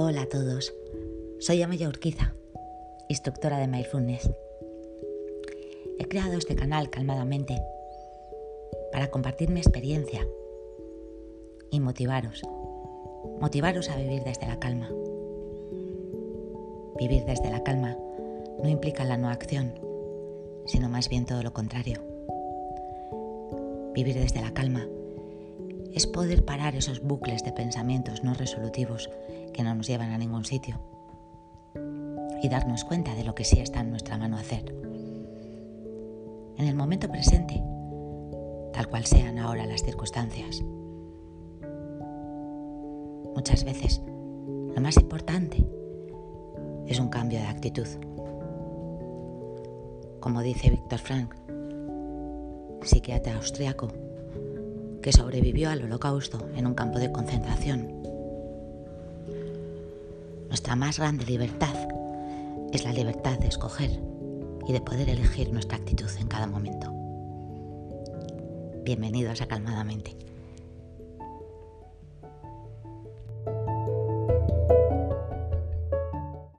Hola a todos, soy Amaya Urquiza, instructora de Mindfulness. He creado este canal calmadamente para compartir mi experiencia y motivaros, motivaros a vivir desde la calma. Vivir desde la calma no implica la no acción, sino más bien todo lo contrario. Vivir desde la calma es poder parar esos bucles de pensamientos no resolutivos que no nos llevan a ningún sitio y darnos cuenta de lo que sí está en nuestra mano hacer. En el momento presente, tal cual sean ahora las circunstancias. Muchas veces, lo más importante es un cambio de actitud. Como dice Víctor Frank, psiquiatra austriaco, que sobrevivió al holocausto en un campo de concentración. Nuestra más grande libertad es la libertad de escoger y de poder elegir nuestra actitud en cada momento. Bienvenidos a Calmadamente.